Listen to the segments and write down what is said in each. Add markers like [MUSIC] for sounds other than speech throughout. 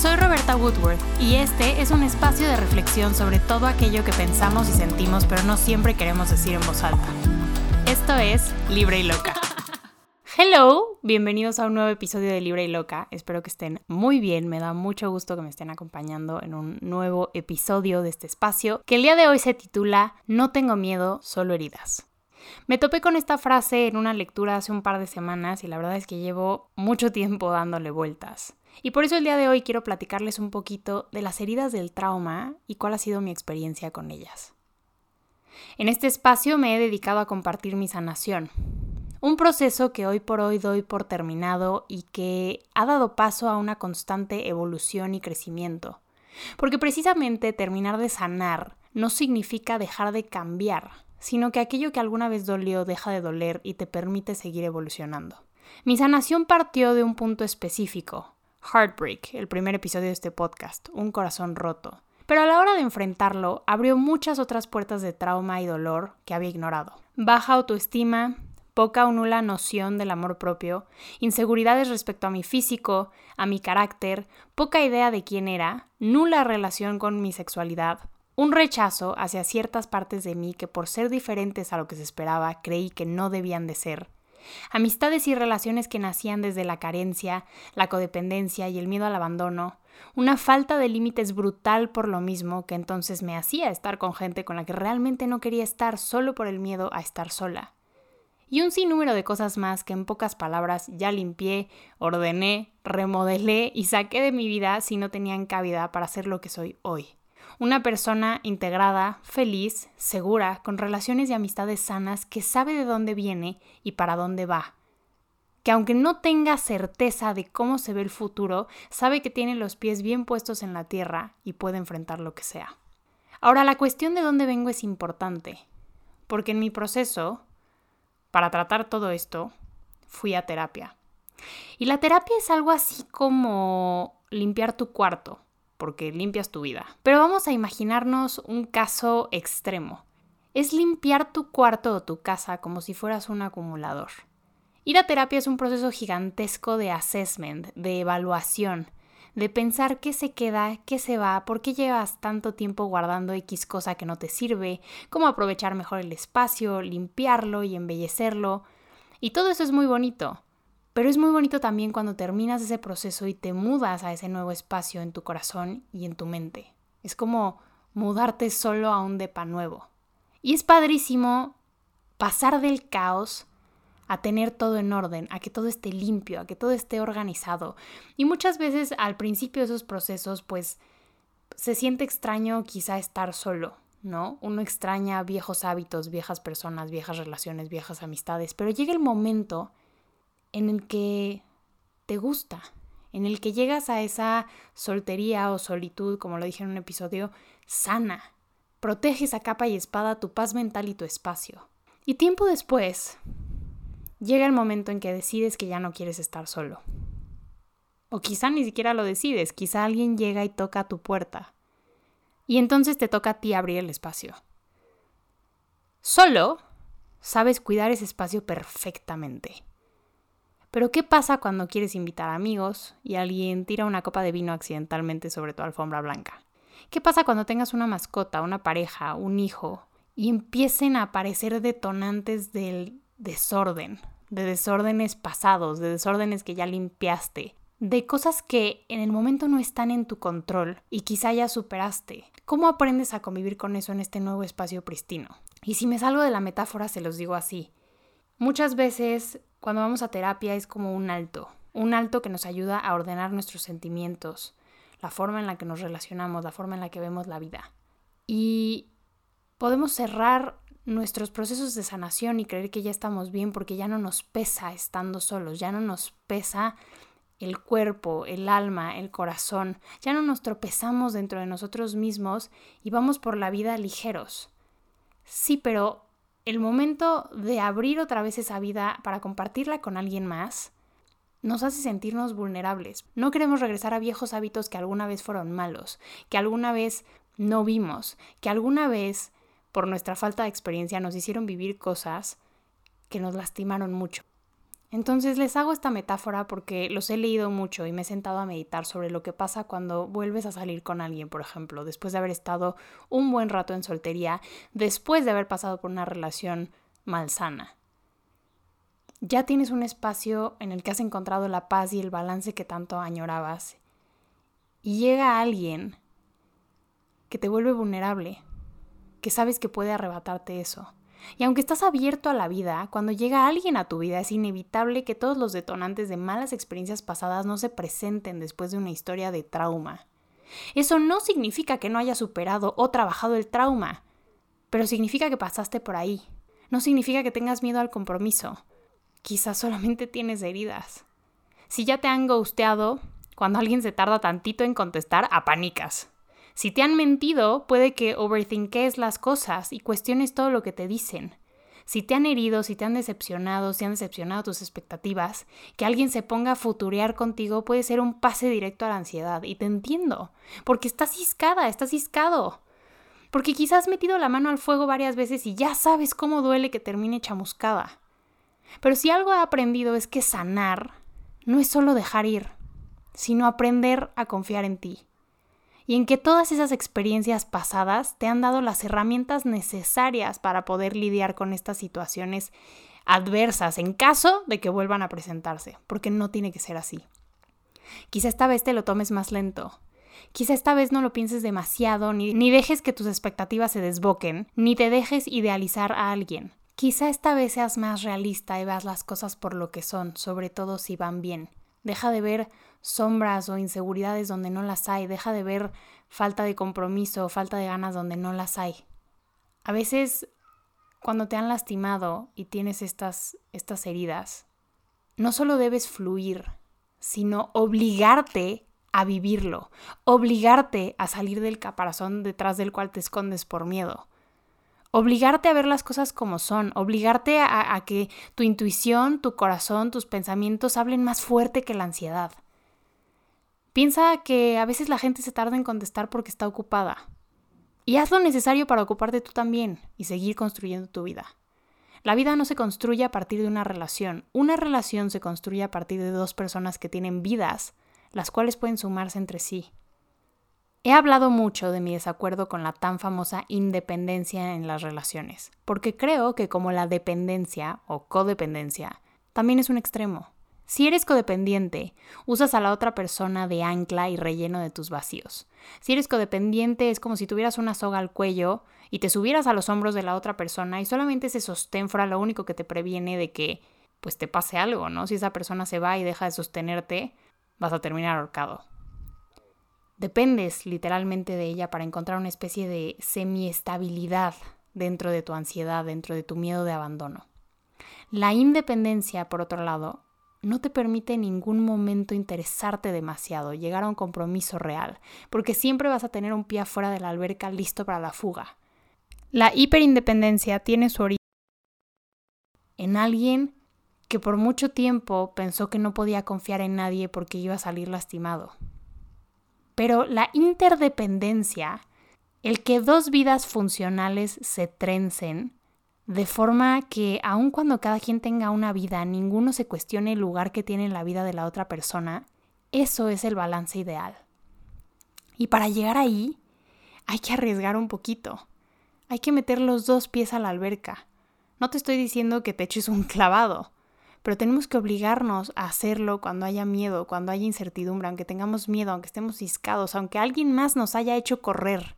Soy Roberta Woodworth y este es un espacio de reflexión sobre todo aquello que pensamos y sentimos pero no siempre queremos decir en voz alta. Esto es Libre y Loca. [LAUGHS] Hello, bienvenidos a un nuevo episodio de Libre y Loca. Espero que estén muy bien. Me da mucho gusto que me estén acompañando en un nuevo episodio de este espacio que el día de hoy se titula No tengo miedo, solo heridas. Me topé con esta frase en una lectura hace un par de semanas y la verdad es que llevo mucho tiempo dándole vueltas. Y por eso el día de hoy quiero platicarles un poquito de las heridas del trauma y cuál ha sido mi experiencia con ellas. En este espacio me he dedicado a compartir mi sanación, un proceso que hoy por hoy doy por terminado y que ha dado paso a una constante evolución y crecimiento. Porque precisamente terminar de sanar no significa dejar de cambiar, sino que aquello que alguna vez dolió deja de doler y te permite seguir evolucionando. Mi sanación partió de un punto específico, Heartbreak, el primer episodio de este podcast, un corazón roto. Pero a la hora de enfrentarlo, abrió muchas otras puertas de trauma y dolor que había ignorado. Baja autoestima, poca o nula noción del amor propio, inseguridades respecto a mi físico, a mi carácter, poca idea de quién era, nula relación con mi sexualidad, un rechazo hacia ciertas partes de mí que por ser diferentes a lo que se esperaba creí que no debían de ser, amistades y relaciones que nacían desde la carencia, la codependencia y el miedo al abandono, una falta de límites brutal por lo mismo que entonces me hacía estar con gente con la que realmente no quería estar solo por el miedo a estar sola y un sinnúmero de cosas más que en pocas palabras ya limpié, ordené, remodelé y saqué de mi vida si no tenían cabida para ser lo que soy hoy. Una persona integrada, feliz, segura, con relaciones y amistades sanas que sabe de dónde viene y para dónde va. Que aunque no tenga certeza de cómo se ve el futuro, sabe que tiene los pies bien puestos en la tierra y puede enfrentar lo que sea. Ahora, la cuestión de dónde vengo es importante, porque en mi proceso para tratar todo esto, fui a terapia. Y la terapia es algo así como limpiar tu cuarto, porque limpias tu vida. Pero vamos a imaginarnos un caso extremo. Es limpiar tu cuarto o tu casa como si fueras un acumulador. Ir a terapia es un proceso gigantesco de assessment, de evaluación, de pensar qué se queda, qué se va, por qué llevas tanto tiempo guardando X cosa que no te sirve, cómo aprovechar mejor el espacio, limpiarlo y embellecerlo. Y todo eso es muy bonito. Pero es muy bonito también cuando terminas ese proceso y te mudas a ese nuevo espacio en tu corazón y en tu mente. Es como mudarte solo a un depa nuevo. Y es padrísimo pasar del caos a tener todo en orden, a que todo esté limpio, a que todo esté organizado. Y muchas veces al principio de esos procesos, pues se siente extraño quizá estar solo, ¿no? Uno extraña viejos hábitos, viejas personas, viejas relaciones, viejas amistades, pero llega el momento en el que te gusta, en el que llegas a esa soltería o solitud, como lo dije en un episodio, sana. Proteges a capa y espada tu paz mental y tu espacio. Y tiempo después, llega el momento en que decides que ya no quieres estar solo. O quizá ni siquiera lo decides, quizá alguien llega y toca a tu puerta. Y entonces te toca a ti abrir el espacio. Solo sabes cuidar ese espacio perfectamente. Pero ¿qué pasa cuando quieres invitar amigos y alguien tira una copa de vino accidentalmente sobre tu alfombra blanca? ¿Qué pasa cuando tengas una mascota, una pareja, un hijo y empiecen a aparecer detonantes del desorden, de desórdenes pasados, de desórdenes que ya limpiaste, de cosas que en el momento no están en tu control y quizá ya superaste. ¿Cómo aprendes a convivir con eso en este nuevo espacio pristino? Y si me salgo de la metáfora, se los digo así. Muchas veces cuando vamos a terapia es como un alto, un alto que nos ayuda a ordenar nuestros sentimientos, la forma en la que nos relacionamos, la forma en la que vemos la vida. Y podemos cerrar nuestros procesos de sanación y creer que ya estamos bien porque ya no nos pesa estando solos, ya no nos pesa el cuerpo, el alma, el corazón, ya no nos tropezamos dentro de nosotros mismos y vamos por la vida ligeros. Sí, pero el momento de abrir otra vez esa vida para compartirla con alguien más nos hace sentirnos vulnerables. No queremos regresar a viejos hábitos que alguna vez fueron malos, que alguna vez no vimos, que alguna vez por nuestra falta de experiencia nos hicieron vivir cosas que nos lastimaron mucho. Entonces les hago esta metáfora porque los he leído mucho y me he sentado a meditar sobre lo que pasa cuando vuelves a salir con alguien, por ejemplo, después de haber estado un buen rato en soltería, después de haber pasado por una relación malsana. Ya tienes un espacio en el que has encontrado la paz y el balance que tanto añorabas. Y llega alguien que te vuelve vulnerable, que sabes que puede arrebatarte eso y aunque estás abierto a la vida, cuando llega alguien a tu vida es inevitable que todos los detonantes de malas experiencias pasadas no se presenten después de una historia de trauma. Eso no significa que no hayas superado o trabajado el trauma, pero significa que pasaste por ahí. No significa que tengas miedo al compromiso. Quizás solamente tienes heridas. Si ya te han ghosteado, cuando alguien se tarda tantito en contestar, apanicas. Si te han mentido, puede que overthinkes las cosas y cuestiones todo lo que te dicen. Si te han herido, si te han decepcionado, si han decepcionado tus expectativas, que alguien se ponga a futurear contigo puede ser un pase directo a la ansiedad. Y te entiendo, porque estás ciscada, estás ciscado. Porque quizás has metido la mano al fuego varias veces y ya sabes cómo duele que termine chamuscada. Pero si algo he aprendido es que sanar no es solo dejar ir, sino aprender a confiar en ti y en que todas esas experiencias pasadas te han dado las herramientas necesarias para poder lidiar con estas situaciones adversas en caso de que vuelvan a presentarse, porque no tiene que ser así. Quizá esta vez te lo tomes más lento. Quizá esta vez no lo pienses demasiado, ni, ni dejes que tus expectativas se desboquen, ni te dejes idealizar a alguien. Quizá esta vez seas más realista y veas las cosas por lo que son, sobre todo si van bien. Deja de ver sombras o inseguridades donde no las hay. Deja de ver falta de compromiso o falta de ganas donde no las hay. A veces, cuando te han lastimado y tienes estas, estas heridas, no solo debes fluir, sino obligarte a vivirlo, obligarte a salir del caparazón detrás del cual te escondes por miedo obligarte a ver las cosas como son, obligarte a, que tu intuición, tu corazón, tus pensamientos hablen más fuerte que la ansiedad. Piensa que a veces la gente se tarda en contestar porque está ocupada. Y haz lo necesario para ocuparte tú también y seguir construyendo tu vida. La vida no se construye a partir de una relación. Una relación se construye a partir de dos personas que tienen vidas, las cuales pueden sumarse entre sí. He hablado mucho de mi desacuerdo con la tan famosa independencia en las relaciones, porque creo que como la dependencia o codependencia, también es un extremo. Si eres codependiente, usas a la otra persona de ancla y relleno de tus vacíos. Si eres codependiente es como si tuvieras una soga al cuello y te subieras a los hombros de la otra persona y solamente ese sostén fuera lo único que te previene de que pues te pase algo, ¿no? Si esa persona se va y deja de sostenerte, vas a terminar ahorcado. Dependes literalmente de ella para encontrar una especie de semiestabilidad dentro de tu ansiedad, dentro de tu miedo de abandono. La independencia, por otro lado, no te permite en ningún momento interesarte demasiado, llegar a un compromiso real, porque siempre vas a tener un pie afuera de la alberca listo para la fuga. La hiperindependencia tiene su origen en alguien que por mucho tiempo pensó que no podía confiar en nadie porque iba a salir lastimado. Pero la interdependencia, el que dos vidas funcionales se trencen, de forma que aun cuando cada quien tenga una vida, ninguno se cuestione el lugar que tiene en la vida de la otra persona, eso es el balance ideal. Y para llegar ahí, hay que arriesgar un poquito. Hay que meter los dos pies a la alberca. No te estoy diciendo que te eches un clavado, pero tenemos que obligarnos a hacerlo cuando haya miedo, cuando haya incertidumbre, aunque tengamos miedo, aunque estemos ciscados, aunque alguien más nos haya hecho correr.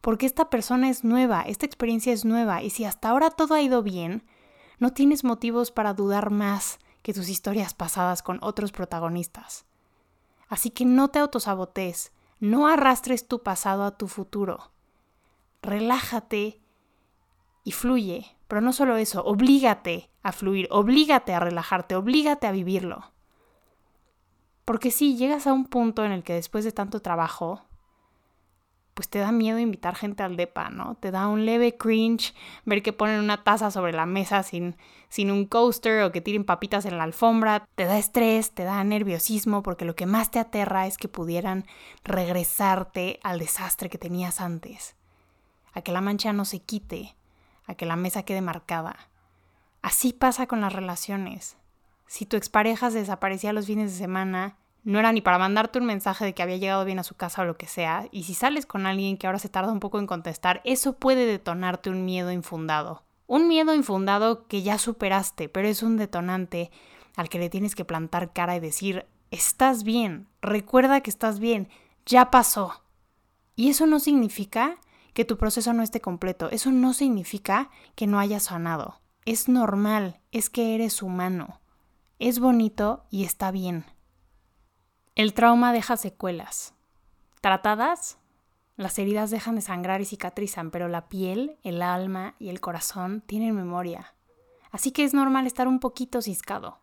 Porque esta persona es nueva, esta experiencia es nueva, y si hasta ahora todo ha ido bien, no tienes motivos para dudar más que tus historias pasadas con otros protagonistas. Así que no te autosabotees, no arrastres tu pasado a tu futuro. Relájate y fluye, pero no solo eso, oblígate a fluir, oblígate a relajarte, oblígate a vivirlo. Porque si llegas a un punto en el que después de tanto trabajo, pues te da miedo invitar gente al depa, ¿no? Te da un leve cringe ver que ponen una taza sobre la mesa sin, sin un coaster o que tiren papitas en la alfombra. Te da estrés, te da nerviosismo porque lo que más te aterra es que pudieran regresarte al desastre que tenías antes. A que la mancha no se quite, a que la mesa quede marcada. Así pasa con las relaciones. Si tu expareja se desaparecía los fines de semana, no era ni para mandarte un mensaje de que había llegado bien a su casa o lo que sea, y si sales con alguien que ahora se tarda un poco en contestar, eso puede detonarte un miedo infundado. Un miedo infundado que ya superaste, pero es un detonante al que le tienes que plantar cara y decir, estás bien, recuerda que estás bien, ya pasó. Y eso no significa que tu proceso no esté completo, eso no significa que no hayas sanado. Es normal, es que eres humano. Es bonito y está bien. El trauma deja secuelas. Tratadas, las heridas dejan de sangrar y cicatrizan, pero la piel, el alma y el corazón tienen memoria. Así que es normal estar un poquito ciscado.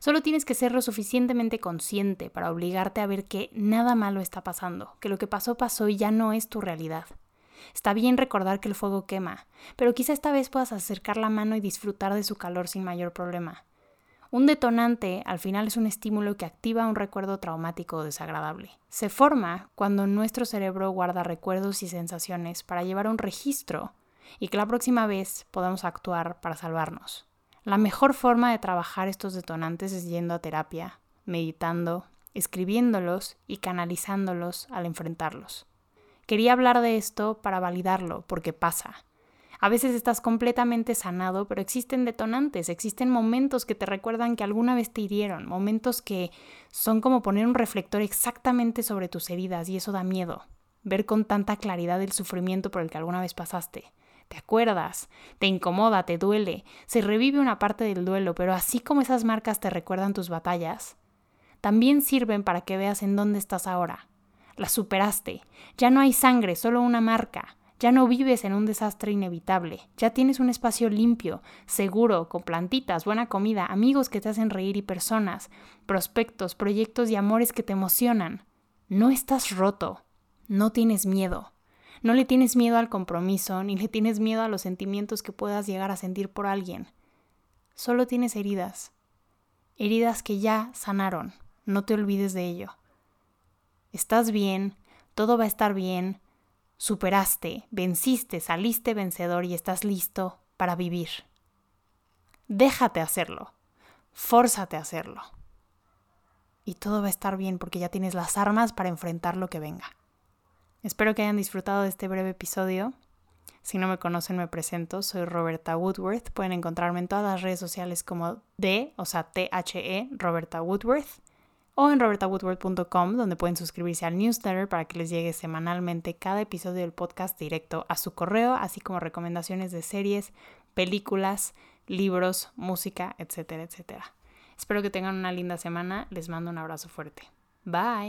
Solo tienes que ser lo suficientemente consciente para obligarte a ver que nada malo está pasando, que lo que pasó pasó y ya no es tu realidad. Está bien recordar que el fuego quema, pero quizá esta vez puedas acercar la mano y disfrutar de su calor sin mayor problema. Un detonante al final es un estímulo que activa un recuerdo traumático o desagradable. Se forma cuando nuestro cerebro guarda recuerdos y sensaciones para llevar un registro y que la próxima vez podamos actuar para salvarnos. La mejor forma de trabajar estos detonantes es yendo a terapia, meditando, escribiéndolos y canalizándolos al enfrentarlos. Quería hablar de esto para validarlo, porque pasa. A veces estás completamente sanado, pero existen detonantes, existen momentos que te recuerdan que alguna vez te hirieron, momentos que son como poner un reflector exactamente sobre tus heridas y eso da miedo. Ver con tanta claridad el sufrimiento por el que alguna vez pasaste. Te acuerdas, te incomoda, te duele, se revive una parte del duelo, pero así como esas marcas te recuerdan tus batallas, también sirven para que veas en dónde estás ahora. La superaste, ya no hay sangre, solo una marca. Ya no vives en un desastre inevitable, ya tienes un espacio limpio, seguro, con plantitas, buena comida, amigos que te hacen reír y personas, prospectos, proyectos y amores que te emocionan. No estás roto, no tienes miedo. No le tienes miedo al compromiso, ni le tienes miedo a los sentimientos que puedas llegar a sentir por alguien. Solo tienes heridas. Heridas que ya sanaron. No te olvides de ello. Estás bien, todo va a estar bien, superaste, venciste, saliste vencedor y estás listo para vivir. Déjate hacerlo, fórzate a hacerlo. Y todo va a estar bien porque ya tienes las armas para enfrentar lo que venga. Espero que hayan disfrutado de este breve episodio. Si no me conocen, me presento. Soy Roberta Woodworth. Pueden encontrarme en todas las redes sociales como D, o sea, T-H-E, Roberta Woodworth o en robertawoodward.com donde pueden suscribirse al newsletter para que les llegue semanalmente cada episodio del podcast directo a su correo, así como recomendaciones de series, películas, libros, música, etcétera, etcétera. Espero que tengan una linda semana, les mando un abrazo fuerte. Bye.